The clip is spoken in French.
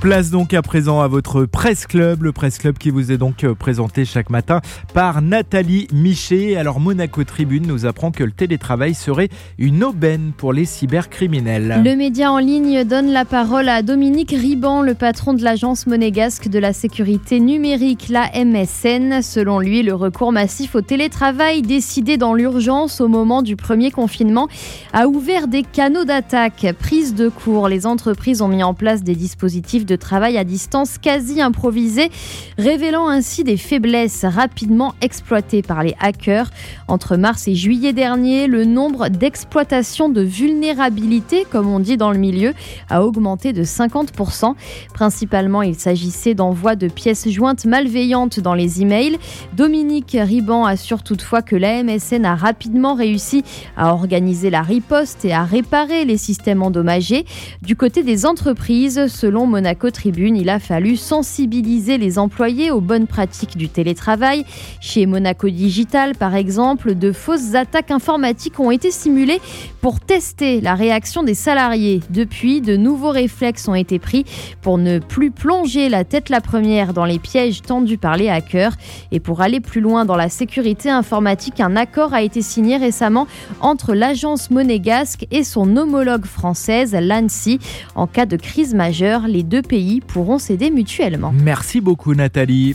Place donc à présent à votre Presse Club, le Presse Club qui vous est donc euh, présenté chaque matin par Nathalie Michet. Alors Monaco Tribune nous apprend que le télétravail serait une aubaine pour les cybercriminels. Le média en ligne donne la parole à Dominique Riban, le patron de l'agence monégasque de la sécurité numérique, la MSN. Selon lui, le recours massif au télétravail décidé dans l'urgence au moment du premier confinement a ouvert des canaux d'attaque. Prise de cours, les entreprises ont mis en place des dispositifs de travail à distance quasi improvisé, révélant ainsi des faiblesses rapidement exploitées par les hackers. Entre mars et juillet dernier, le nombre d'exploitations de vulnérabilité, comme on dit dans le milieu, a augmenté de 50%. Principalement, il s'agissait d'envoi de pièces jointes malveillantes dans les emails. Dominique Riban assure toutefois que la MSN a rapidement réussi à organiser la riposte et à réparer les systèmes endommagés. Du côté des entreprises, selon Monaco, Tribune, il a fallu sensibiliser les employés aux bonnes pratiques du télétravail. Chez Monaco Digital, par exemple, de fausses attaques informatiques ont été simulées pour tester la réaction des salariés. Depuis, de nouveaux réflexes ont été pris pour ne plus plonger la tête la première dans les pièges tendus par les hackers. Et pour aller plus loin dans la sécurité informatique, un accord a été signé récemment entre l'agence monégasque et son homologue française, l'ANSI. En cas de crise majeure, les deux pays pourront s'aider mutuellement. Merci beaucoup Nathalie.